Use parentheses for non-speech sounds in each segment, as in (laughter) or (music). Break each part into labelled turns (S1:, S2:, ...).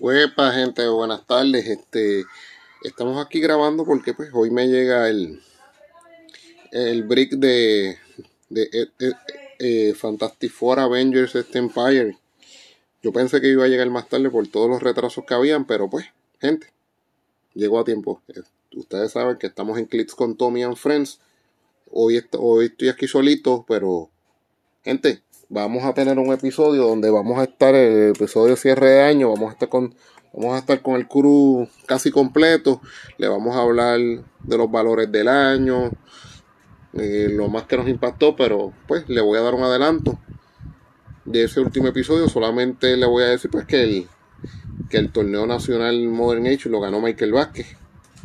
S1: Huepa, gente, buenas tardes. Este, estamos aquí grabando porque pues hoy me llega el el brick de, de eh, eh, eh, Fantastic Four Avengers este Empire. Yo pensé que iba a llegar más tarde por todos los retrasos que habían, pero pues, gente, llegó a tiempo. Ustedes saben que estamos en Clips con Tommy and Friends. Hoy, hoy estoy aquí solito, pero, gente, vamos a tener un episodio donde vamos a estar el episodio cierre de año, vamos a estar con vamos a estar con el crew casi completo, le vamos a hablar de los valores del año, eh, lo más que nos impactó, pero pues le voy a dar un adelanto de ese último episodio, solamente le voy a decir pues que el que el torneo nacional Modern Age lo ganó Michael Vázquez,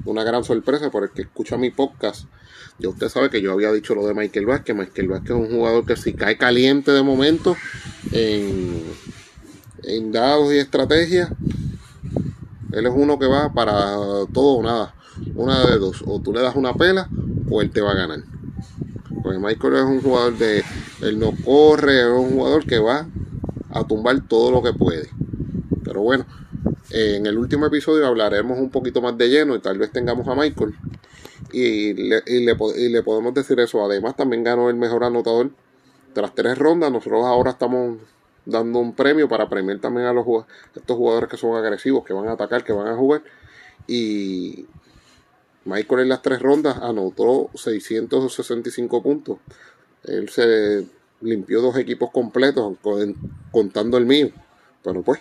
S1: una gran sorpresa por el que escucha mi podcast ya usted sabe que yo había dicho lo de Michael Vázquez. Michael Vázquez es un jugador que si cae caliente de momento en, en dados y estrategia, él es uno que va para todo o nada. Una de dos. O tú le das una pela o él te va a ganar. Pues Michael es un jugador de. Él no corre, es un jugador que va a tumbar todo lo que puede. Pero bueno, en el último episodio hablaremos un poquito más de lleno y tal vez tengamos a Michael y le, y le, podemos decir eso. Además, también ganó el mejor anotador tras tres rondas. Nosotros ahora estamos dando un premio para premiar también a los estos jugadores que son agresivos, que van a atacar, que van a jugar. Y Michael en las tres rondas anotó 665 puntos. Él se limpió dos equipos completos, contando el mío. Pero pues,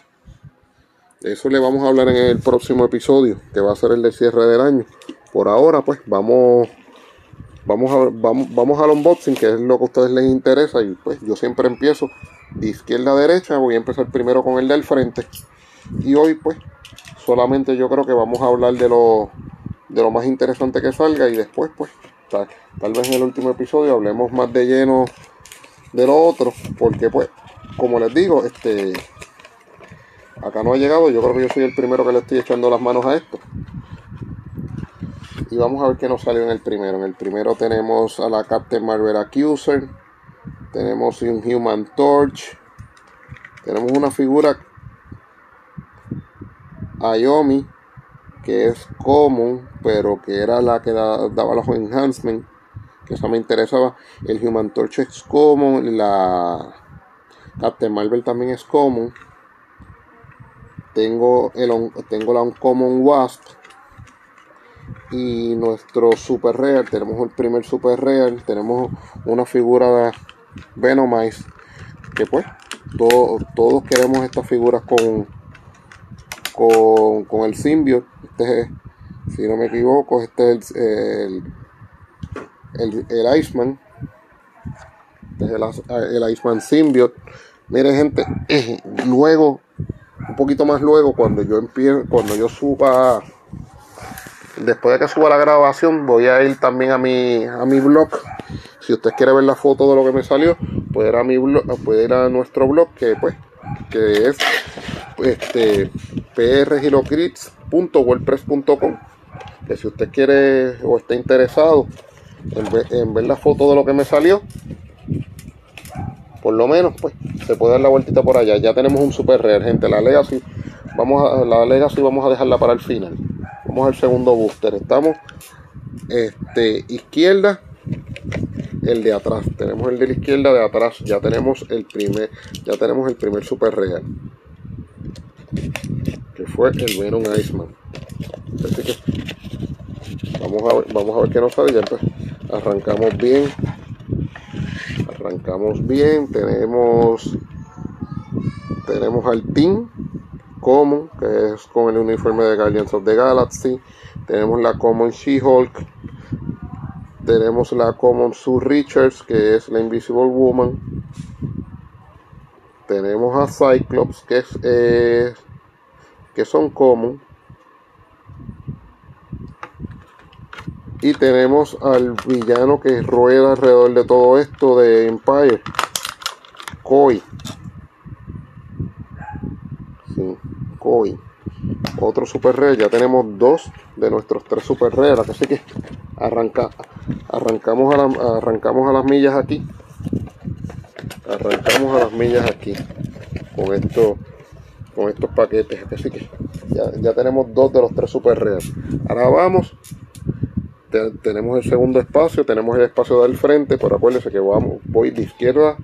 S1: eso le vamos a hablar en el próximo episodio, que va a ser el de cierre del año. Por ahora pues vamos vamos a, vamos, vamos al unboxing que es lo que a ustedes les interesa y pues yo siempre empiezo de izquierda a derecha voy a empezar primero con el del frente. Y hoy pues solamente yo creo que vamos a hablar de lo de lo más interesante que salga y después pues tal, tal vez en el último episodio hablemos más de lleno de lo otro porque pues como les digo este acá no ha llegado yo creo que yo soy el primero que le estoy echando las manos a esto y vamos a ver qué nos salió en el primero. En el primero tenemos a la Captain Marvel Accuser. Tenemos un Human Torch. Tenemos una figura Ayomi que es común, pero que era la que daba los enhancements. Que eso me interesaba. El Human Torch es común. La Captain Marvel también es común. Tengo, el, tengo la Uncommon Wasp y nuestro super real tenemos el primer super real tenemos una figura de Venomize que pues todos queremos estas figuras con con, el symbiote. Este es, si no me equivoco este es el el, el, Iceman. Este es el, el Iceman symbiote. Mire gente (clears throat) luego un poquito más luego cuando yo empiezo cuando yo suba después de que suba la grabación voy a ir también a mi a mi blog. Si usted quiere ver la foto de lo que me salió puede ir a mi blog puede ir a nuestro blog que pues que es este prgilocrits.wordpress.com que si usted quiere o está interesado en ver, en ver la foto de lo que me salió por lo menos pues se puede dar la vueltita por allá ya tenemos un super real gente la legacy vamos a la legacy vamos a dejarla para el final Vamos al segundo booster. Estamos este, izquierda, el de atrás. Tenemos el de la izquierda de atrás. Ya tenemos el primer, ya tenemos el primer super real. Que fue el Venom Iceman. Así que vamos a ver, vamos a ver qué nos sale. Ya pues, arrancamos bien. Arrancamos bien. Tenemos tenemos al team Common, que es con el uniforme de Guardians of the Galaxy. Tenemos la Common She-Hulk. Tenemos la Common Sue Richards, que es la Invisible Woman. Tenemos a Cyclops, que es eh, que son Common. Y tenemos al villano que rueda alrededor de todo esto de Empire. Koi. hoy otro super rey ya tenemos dos de nuestros tres super reyes así que arranca arrancamos a arrancamos a las millas aquí arrancamos a las millas aquí con esto con estos paquetes. Así que ya, tenemos dos de los tres super reales. Ahora vamos. Tenemos el segundo espacio, tenemos el espacio del frente, pero acuérdense que vamos, voy de izquierda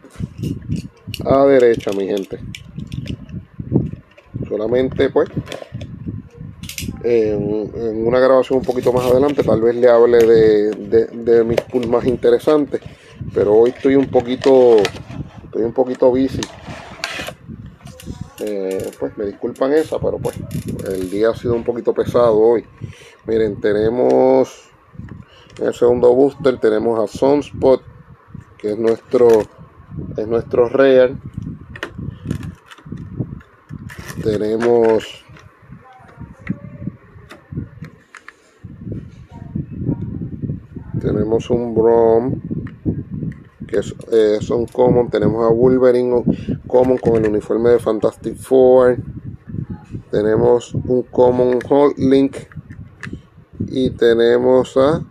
S1: a derecha, mi gente. Solamente pues en, una grabación un poquito más adelante tal vez le hable de, mis pools más interesantes pero hoy estoy un poquito estoy un poquito busy eh, pues me disculpan esa pero pues el día ha sido un poquito pesado hoy miren tenemos en el segundo booster tenemos a Sunspot que es nuestro es nuestro real tenemos tenemos un Brom que es, eh, son common. Tenemos a Wolverine common con el uniforme de Fantastic Four. Tenemos un common Hulk Link. Y tenemos a,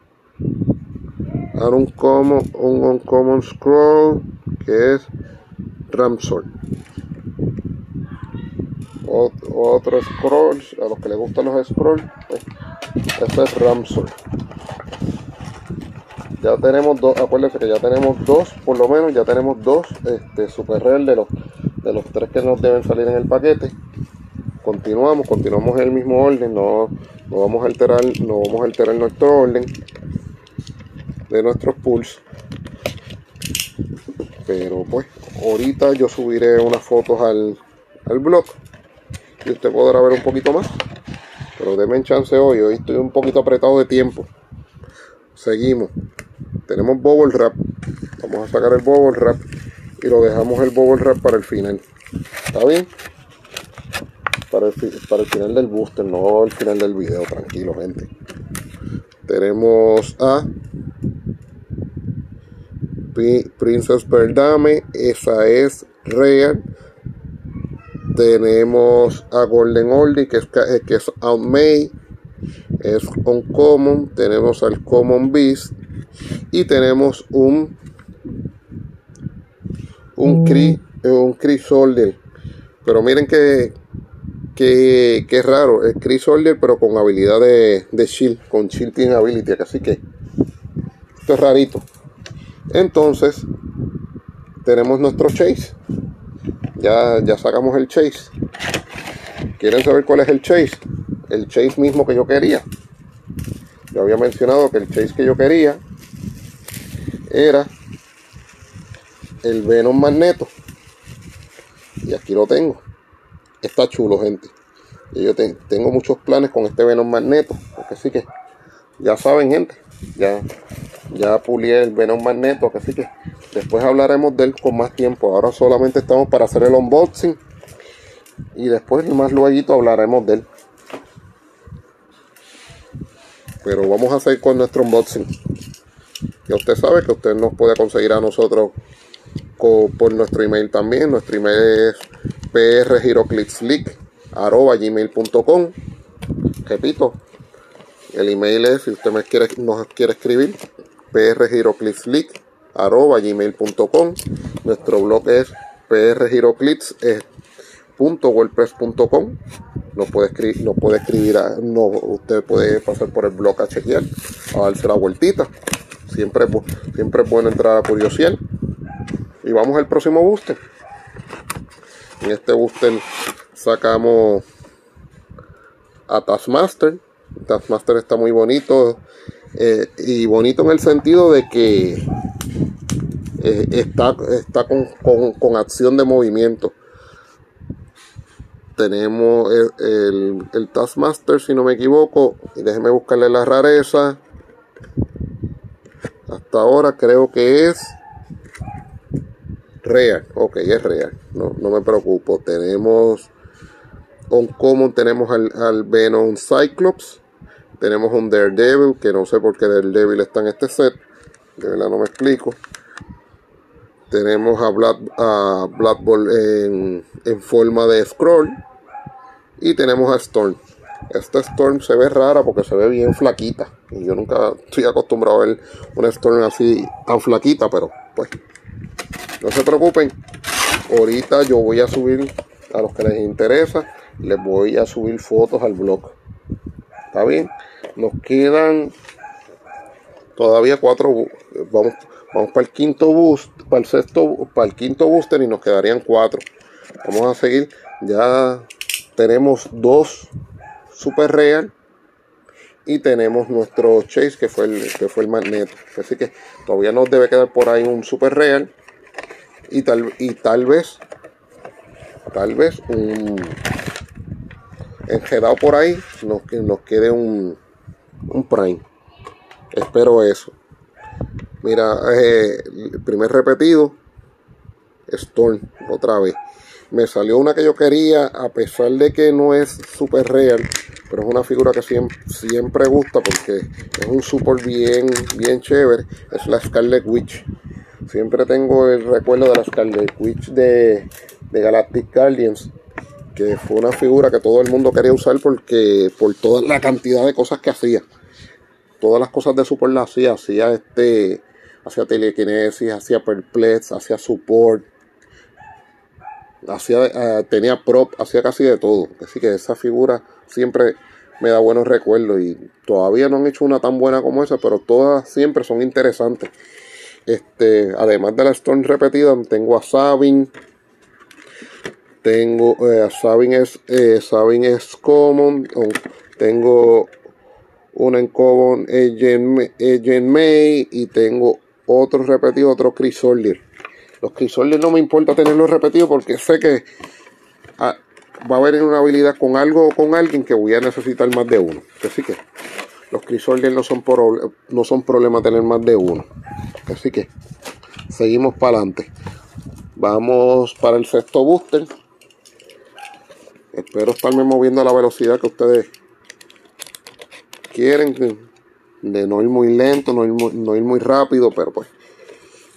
S1: a un common un common scroll que es Ramsor otro scroll a los que les gustan los scrolls este es Ramsor ya tenemos dos, acuérdense que ya tenemos dos, por lo menos ya tenemos dos este, super real de los, de los tres que nos deben salir en el paquete. Continuamos, continuamos en el mismo orden, no, no vamos a alterar, no vamos a alterar nuestro orden de nuestros pools. Pero pues, ahorita yo subiré unas fotos al, al blog y usted podrá ver un poquito más. Pero denme chance hoy, hoy estoy un poquito apretado de tiempo. Seguimos tenemos bubble wrap vamos a sacar el bubble wrap y lo dejamos el bubble wrap para el final está bien para el, para el final del booster no el final del video tranquilo gente tenemos a Princess Perdame esa es real tenemos a Golden Oldie que es, que es Aunt May es Uncommon tenemos al Common Beast. Y tenemos un un Cree un Cree Soldier pero miren que que, que raro el Cree Soldier pero con habilidad de, de shield. Con shielding ability así que esto es rarito entonces tenemos nuestro chase ya, ya sacamos el chase quieren saber cuál es el chase el chase mismo que yo quería yo había mencionado que el chase que yo quería era el Venom Magneto. Y aquí lo tengo. Está chulo, gente. Y yo tengo muchos planes con este Venom Magneto. Porque sí que, ya saben, gente. Ya, ya pulié el Venom Magneto. Que sí que después hablaremos de él con más tiempo. Ahora solamente estamos para hacer el unboxing. Y después, más luego, hablaremos de él. Pero vamos a hacer con nuestro unboxing. Ya usted sabe que usted nos puede conseguir a nosotros por nuestro email también. Nuestro email es prgiroclickslick.gmail.com Repito, el email es, si usted me quiere, nos quiere escribir, prgiroclickslick.gmail.com Nuestro blog es prgiroclicks.wordpress.com nos puede escribir, no puede escribir no, usted puede pasar por el blog a chequear, a darse la vueltita. Siempre, siempre bueno entrar a Curiosidad. Y vamos al próximo booster. En este booster sacamos a Taskmaster. Taskmaster está muy bonito. Eh, y bonito en el sentido de que eh, está, está con, acción de movimiento. Tenemos el, el, Taskmaster, si no me equivoco. Y déjeme buscarle la rareza. Hasta ahora creo que es real. Ok, es real. No, no me preocupo. Tenemos un common, tenemos al, Venom Cyclops. Tenemos un Daredevil, que no sé por qué Daredevil está en este set. De verdad no me explico. Tenemos a Blood, a en, en forma de scroll. Y tenemos a Storm. Esta Storm se ve rara porque se ve bien flaquita. Y yo nunca estoy acostumbrado a ver una Storm así tan flaquita, pero pues no se preocupen. Ahorita yo voy a subir a los que les interesa, les voy a subir fotos al blog. ¿Está bien? Nos quedan todavía cuatro. Vamos, vamos para el quinto boost, para el sexto, para el quinto booster y nos quedarían cuatro. Vamos a seguir. Ya tenemos dos super real y tenemos nuestro chase que fue el que fue el magneto. Así que todavía nos debe quedar por ahí un super real y tal y tal vez tal vez un enjedado por ahí nos, nos quede un, un prime. Espero eso. Mira eh, el primer repetido Storm otra vez. Me salió una que yo quería a pesar de que no es super real pero es una figura que siempre, siempre gusta porque es un super bien bien chévere. Es la Scarlet Witch. Siempre tengo el recuerdo de la Scarlet Witch de de Galactic Guardians, que fue una figura que todo el mundo quería usar porque por toda la cantidad de cosas que hacía. Todas las cosas de support las hacía, hacía este, hacía telequinesis, hacía perplex, hacía support, hacía, eh, tenía prop, hacía casi de todo. Así que esa figura siempre me da buenos recuerdos y todavía no han hecho una tan buena como esa, pero todas siempre son interesantes. Este, además de la Storm repetida, tengo a Sabin, tengo eh, Sabin es eh, es common tengo una en common Agent May y tengo otro repetido otro Crisoldier los Crisoldier no me importa tenerlos repetidos porque sé que ah, va a haber una habilidad con algo o con alguien que voy a necesitar más de uno. Así que los Crisoldier no son no son problema tener más de uno. Así que seguimos para adelante vamos para el sexto booster Espero estarme moviendo a la velocidad que ustedes quieren, de no ir muy lento, no ir muy, no ir muy rápido, pero pues.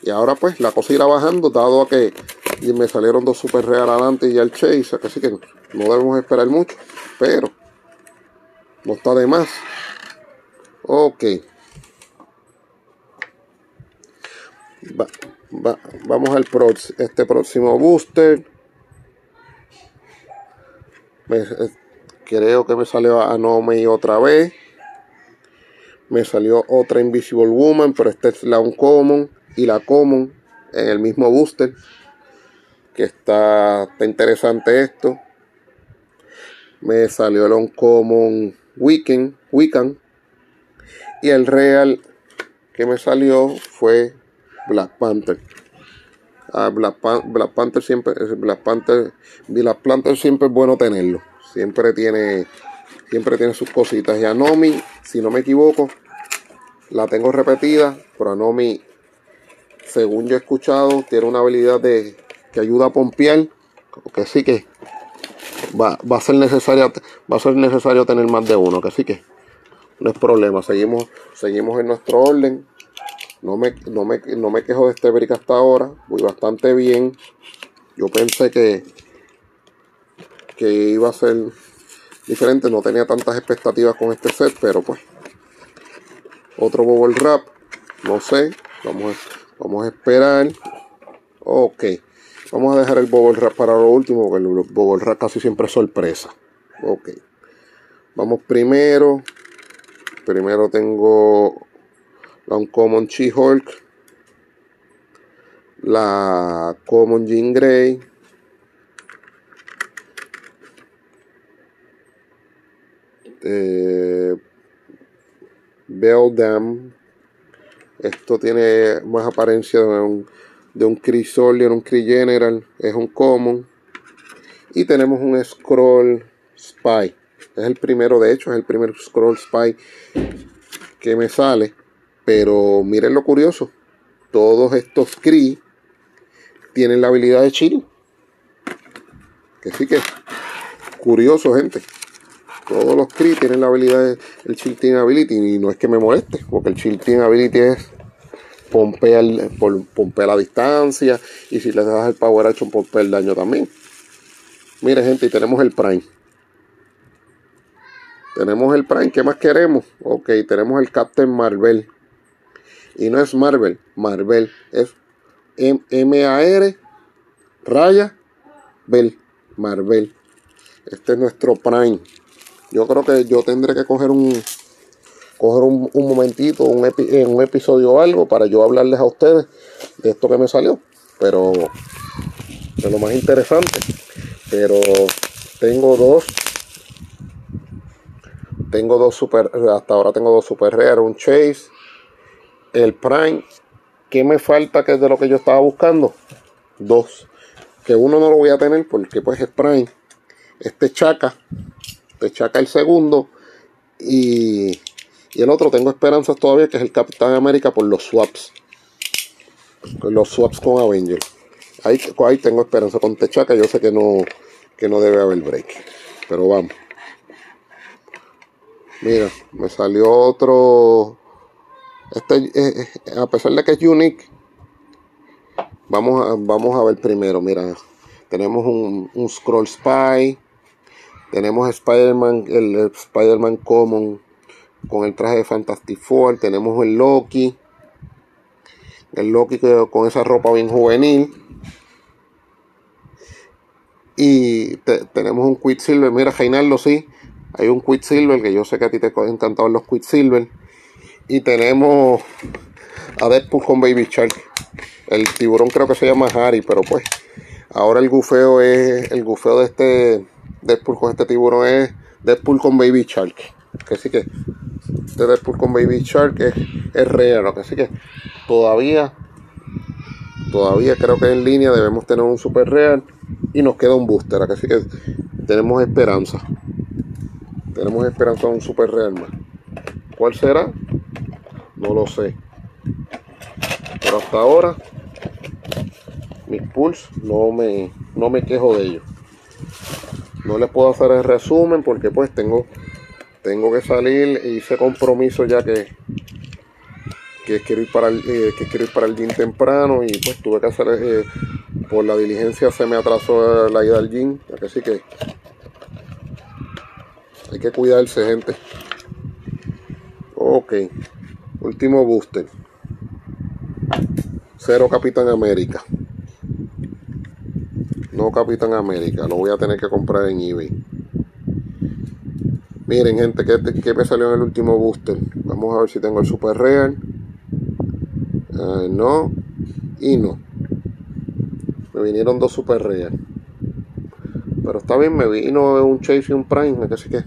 S1: Y ahora pues la cosa irá bajando, dado a que me salieron dos super real adelante y el chase, así que no debemos esperar mucho, pero no está de más. Ok. vamos al este próximo booster. Eh, creo que me salió Anomi otra vez. Me salió otra Invisible Woman, pero esta es la Uncommon y la Common en el mismo booster. Que está, interesante esto. Me salió el Uncommon Weekend, Weekend. Y el Real que me salió fue Black Panther. Black, Panther siempre, Black Panther, Black Panther siempre es bueno tenerlo. Siempre tiene, siempre tiene sus cositas. Y Anomi, si no me equivoco, la tengo repetida, pero Anomi, según yo he escuchado, tiene una habilidad de que ayuda a pompear, que sí que va, va a ser necesario, va a ser necesario tener más de uno, que sí que no es problema. Seguimos, seguimos en nuestro orden. No me, no me, quejo de este brick hasta ahora. Voy bastante bien. Yo pensé que, que iba a ser diferente. No tenía tantas expectativas con este set, pero pues. Otro bubble wrap. No sé. Vamos vamos a esperar. Ok. Vamos a dejar el bubble wrap para lo último, porque el bubble wrap casi siempre es sorpresa. Ok. Vamos primero. Primero tengo la Uncommon She-Hulk, la Common Jean Grey, eh, Beldam, esto tiene más apariencia de un, de un un Cree General, es un Common, y tenemos un Scroll Spy, es el primero, de hecho, es el primer Scroll Spy que me sale pero miren lo curioso. Todos estos Kree tienen la habilidad de chill. Que sí que curioso, gente. Todos los Kree tienen la habilidad del Chill Team Ability. Y no es que me moleste, porque el Chill Team Ability es pompea, pompea la distancia. Y si le das el Power Action, pompea el daño también. Mire, gente, y tenemos el Prime. Tenemos el Prime, ¿qué más queremos? Ok, tenemos el Captain Marvel. Y no es Marvel, Marvel es M-A-R, raya, Bell. Marvel. Este es nuestro Prime. Yo creo que yo tendré que coger un coger un, momentito, un, un episodio o algo para yo hablarles a ustedes de esto que me salió. Pero de lo más interesante. Pero tengo dos. Tengo dos super. Hasta ahora tengo dos super rare, un Chase, el Prime. ¿Qué me falta que es de lo que yo estaba buscando? Dos. Que uno no lo voy a tener porque pues es Prime. Este Chaca. Este el segundo. Y, y el otro tengo esperanzas todavía que es el Capitán América por los swaps. Los swaps con Avenger. Ahí, ahí tengo esperanza con Techaca. Yo sé que no, que no debe haber break. Pero vamos. Mira, me salió otro. Este, eh, eh, a pesar de que es unique, vamos a, vamos a ver primero. Mira, tenemos un, un Scroll Spy. Tenemos Spider-Man, el, Spider-Man Common con el traje de Fantastic Four. Tenemos el Loki. El Loki con esa ropa bien juvenil. Y tenemos un Quicksilver. Mira, Reinaldo, sí. Hay un Quicksilver que yo sé que a ti te encantaban los Quicksilver. Y tenemos a Deadpool con Baby Shark. El tiburón creo que se llama Harry, pero pues ahora el gufeo es el gufeo de este Deadpool con este tiburón es Deadpool con Baby Shark. Que que este Deadpool con Baby Shark es, es real, que que todavía todavía creo que en línea debemos tener un super real y nos queda un booster, que tenemos esperanza. Tenemos esperanza de un super real más. ¿Cuál será? No lo sé. Pero hasta ahora mis pulls no me, no me quejo de ellos. No les puedo hacer el resumen porque pues tengo tengo que salir y hice compromiso ya que que quiero ir para el, eh, que quiero ir para el gym temprano y pues tuve que hacer eh, por la diligencia se me atrasó la ida al gym así que hay que cuidarse gente ok último booster cero Capitán América no Capitán América lo voy a tener que comprar en eBay miren gente que, que me salió en el último booster vamos a ver si tengo el super real Ah, no y no. Me vinieron dos super real. Pero está bien, me vino un Chase y un Prime, así que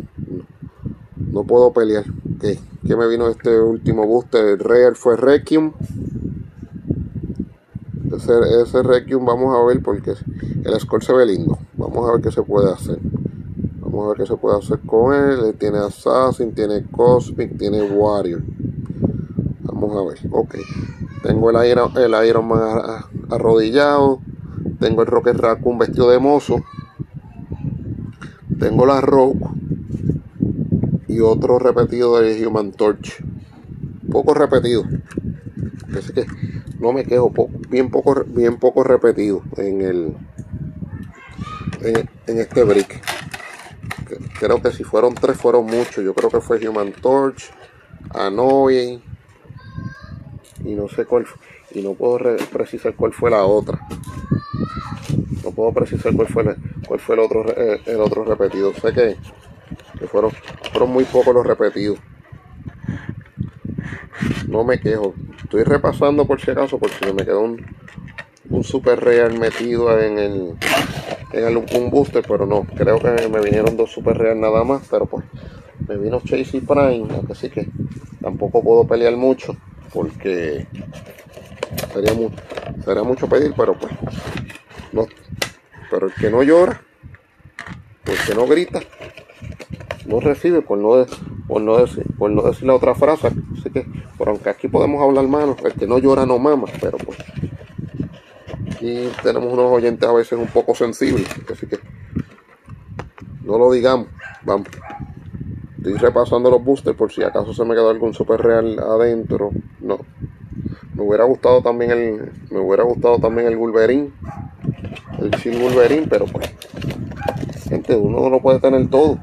S1: no, puedo pelear. ¿Qué? ¿Qué me vino este último booster? Real fue Requiem. Ese, ese Requiem vamos a ver porque el score se ve lindo. Vamos a ver qué se puede hacer. Vamos a ver qué se puede hacer con él. Tiene Assassin, tiene Cosmic, tiene Warrior. Vamos a ver. Ok. Tengo el Iron, el Iron Man arrodillado. Tengo el Rocket Raccoon vestido de mozo. Tengo la Rogue. Y otro repetido de Human Torch. Poco repetido. Así que no me quejo. bien, poco, bien poco repetido en el en, este brick. Creo que si fueron tres fueron muchos. Yo creo que fue Human Torch, Annoying y no sé cuál y no puedo precisar cuál fue la otra no puedo precisar cuál fue cuál fue el otro eh, el otro repetido sé que, fueron fueron muy pocos los repetidos no me quejo estoy repasando por si acaso porque me quedó un, un super real metido en el en el un booster pero no creo que me vinieron dos super real nada más pero pues me vino Chase y Prime así que tampoco puedo pelear mucho porque sería, sería mucho pedir, pero pues no. Pero el que no llora, el que no grita, no recibe por no, por no, decir, por no decir la otra frase. Así que, por aunque aquí podemos hablar manos, el que no llora no mama, pero pues aquí tenemos unos oyentes a veces un poco sensibles, así que no lo digamos, vamos. Estoy repasando los boosters por si acaso se me quedó algún super real adentro. No. Me hubiera gustado también el. Me hubiera gustado también el Wolverine. El Chill Wolverine, pero pues. Gente, uno no lo puede tener todo.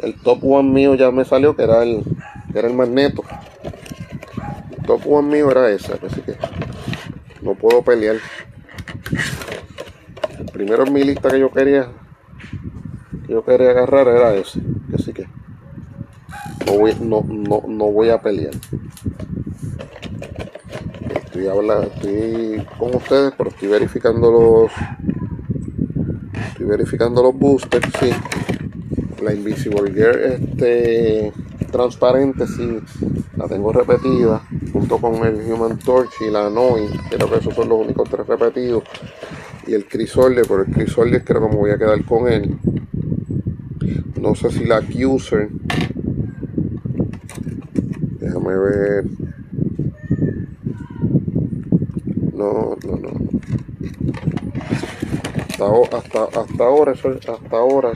S1: El top one mío ya me salió que era el. Que era el magneto. El top one mío era ese, así que no puedo pelear. primero en mi lista que yo quería que yo quería agarrar era ese. Así que no voy, no, no, no voy a pelear. Estoy, hablando, estoy con ustedes, pero estoy verificando los estoy verificando los boosters, sí. La Invisible Gear este transparente, sí, la tengo repetida junto con el Human Torch y la Noi, creo que esos son los únicos tres repetidos. Y el Crisolde, pero el Crisolde creo que me voy a quedar con él. No sé si la Accuser. Déjame ver. No, no, no. Hasta, hasta, ahora eso, hasta ahora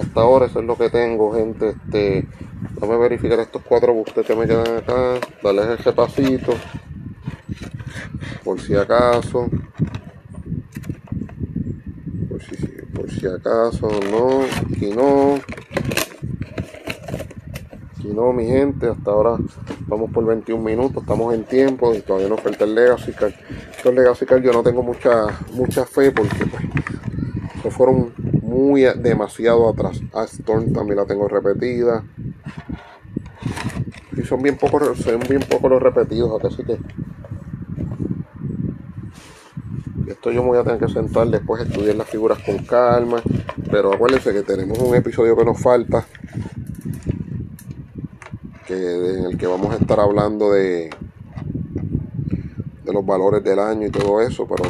S1: hasta ahora eso es lo que tengo gente este a verificar estos cuatro bustes que me quedan acá. Darles ese pasito. Por si acaso. Por si, por si acaso no. Aquí no. Aquí no, mi gente. Hasta ahora vamos por 21 minutos. Estamos en tiempo y todavía nos falta el Legacy Card. Legacy yo no tengo mucha, mucha fe porque pues, fueron muy demasiado atrás. A Storm también la tengo repetida. Y son bien pocos son bien pocos los repetidos así que esto yo me voy a tener que sentar después estudiar las figuras con calma. Pero acuérdense que tenemos un episodio que nos falta que, en el que vamos a estar hablando de de los valores del año y todo eso pero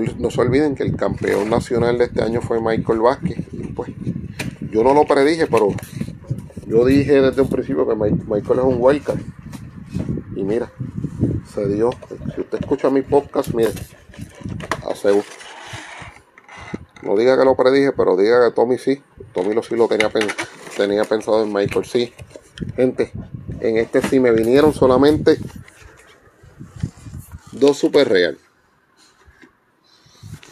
S1: no, no se olviden que el campeón nacional de este año fue Michael Vázquez pues yo no lo predije pero yo dije desde un principio que Michael es un wildcard. Y mira, se dio. Si usted escucha mi podcast, mire, aseguro. No diga que lo predije, pero diga que Tommy sí. Tommy lo sí lo tenía, tenía pensado en Michael, sí. Gente, en este sí me vinieron solamente dos super real.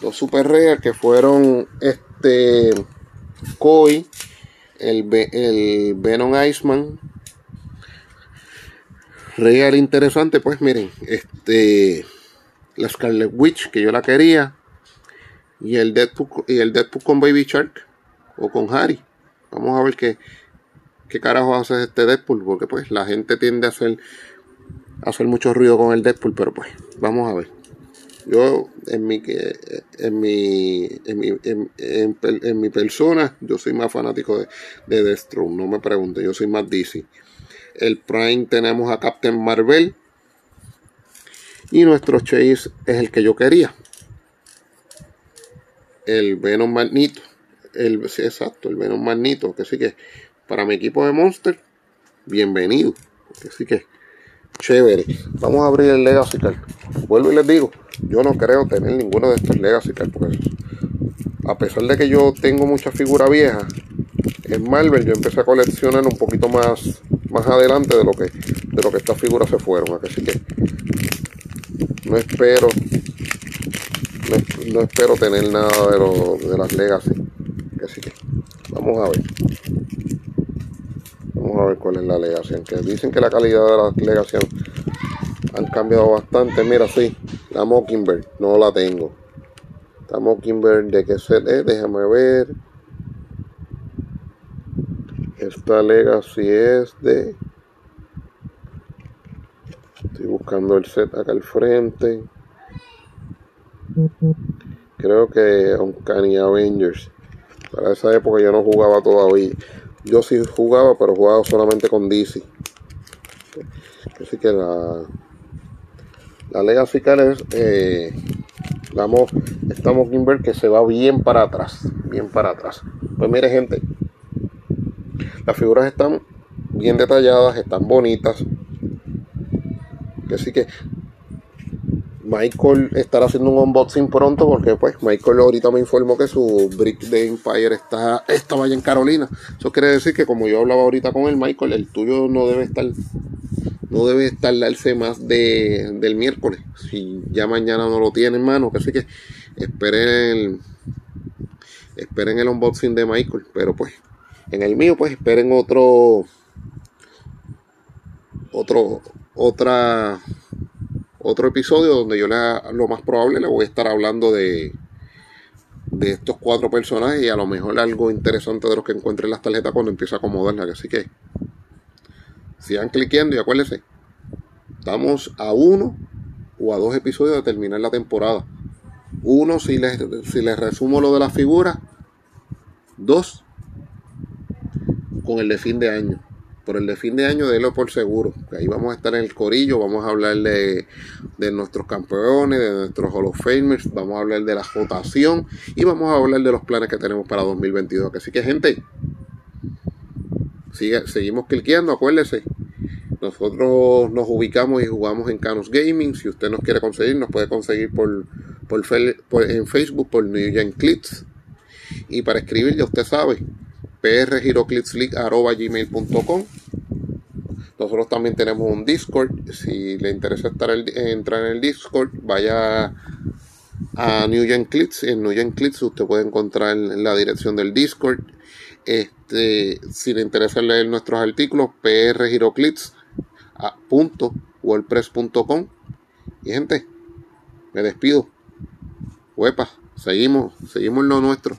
S1: Dos super real que fueron este Koi el, el Venom Iceman. Real interesante, pues miren, este la Scarlet Witch que yo la quería y el Deadpool y el Deadpool con Baby Shark o con Harry. Vamos a ver qué qué carajo hace este Deadpool porque pues la gente tiende a hacer a hacer mucho ruido con el Deadpool, pero pues vamos a ver. Yo, en mi, en mi, en mi, en, mi persona, yo soy más fanático de, de Deathstroke, no me pregunten, yo soy más DC. El Prime tenemos a Captain Marvel. Y nuestro Chase es el que yo quería. El Venom Magneto. El, exacto, el Venom Magneto. Que sí que para mi equipo de Monster, bienvenido. Que sí que chévere. Vamos a abrir el Legacy Card. Vuelvo y les digo, yo no creo tener ninguno de estos Legacy Card porque a pesar de que yo tengo mucha figura vieja, en Marvel yo empecé a coleccionar un poquito más, más adelante de lo que de lo que estas figuras se fueron. Así que no espero no, espero tener nada de, lo, de las Legacy. Así que vamos a ver. Vamos a ver cuál es la Legacy. Que dicen que la calidad de las Legacy han cambiado bastante. Mira, sí, la Mockingbird no la tengo. La Mockingbird de que se es, déjame ver. Esta Legacy es de. Estoy buscando el set acá al frente. Creo que Uncanny Avengers. Para esa época yo no jugaba todavía. Yo sí jugaba, pero jugaba solamente con DC. Así que la, la Legacy Car es eh, la que se va bien para atrás, bien para atrás. Pues mire gente, las figuras están bien detalladas, están bonitas. Así que Michael estará haciendo un unboxing pronto porque pues Michael ahorita me informó que su Brick de Empire está, estaba allá en Carolina. Eso quiere decir que como yo hablaba ahorita con él, Michael, el tuyo no debe estar no debe tardarse más de, del miércoles. Si ya mañana no lo tiene en mano, así que esperen el, esperen el unboxing de Michael. Pero pues, en el mío, pues esperen otro, otro, otra, otro episodio donde yo le, lo más probable le voy a estar hablando de, de estos cuatro personajes y a lo mejor algo interesante de los que encuentre en las tarjetas cuando empiece a acomodarlas. Así que sigan cliqueando y acuérdense, estamos a uno o a dos episodios de terminar la temporada. Uno, si les, si les resumo lo de la figura. Dos, con el de fin de año. Por el de fin de año, délo por seguro. ahí vamos a estar en el corillo, vamos a hablar de, de nuestros campeones, de nuestros Hall of Famers, vamos a hablar de la votación y vamos a hablar de los planes que tenemos para 2022. Así que, gente, sigue, seguimos cliqueando, acuérdense. Nosotros nos ubicamos y jugamos en Canos Gaming. Si usted nos quiere conseguir, nos puede conseguir por, por, en Facebook por New Gen Clips. Y para escribir, ya usted sabe, prgiroclicksleague.com. Nosotros también tenemos un Discord. Si le interesa estar entrar en el Discord, vaya a New Gen Clips. En New Gen Clips usted puede encontrar la dirección del Discord. Este, si le interesa leer nuestros artículos, prgiroclips wordpress.com. Y gente, me despido. Huepa, seguimos, seguimos lo nuestro.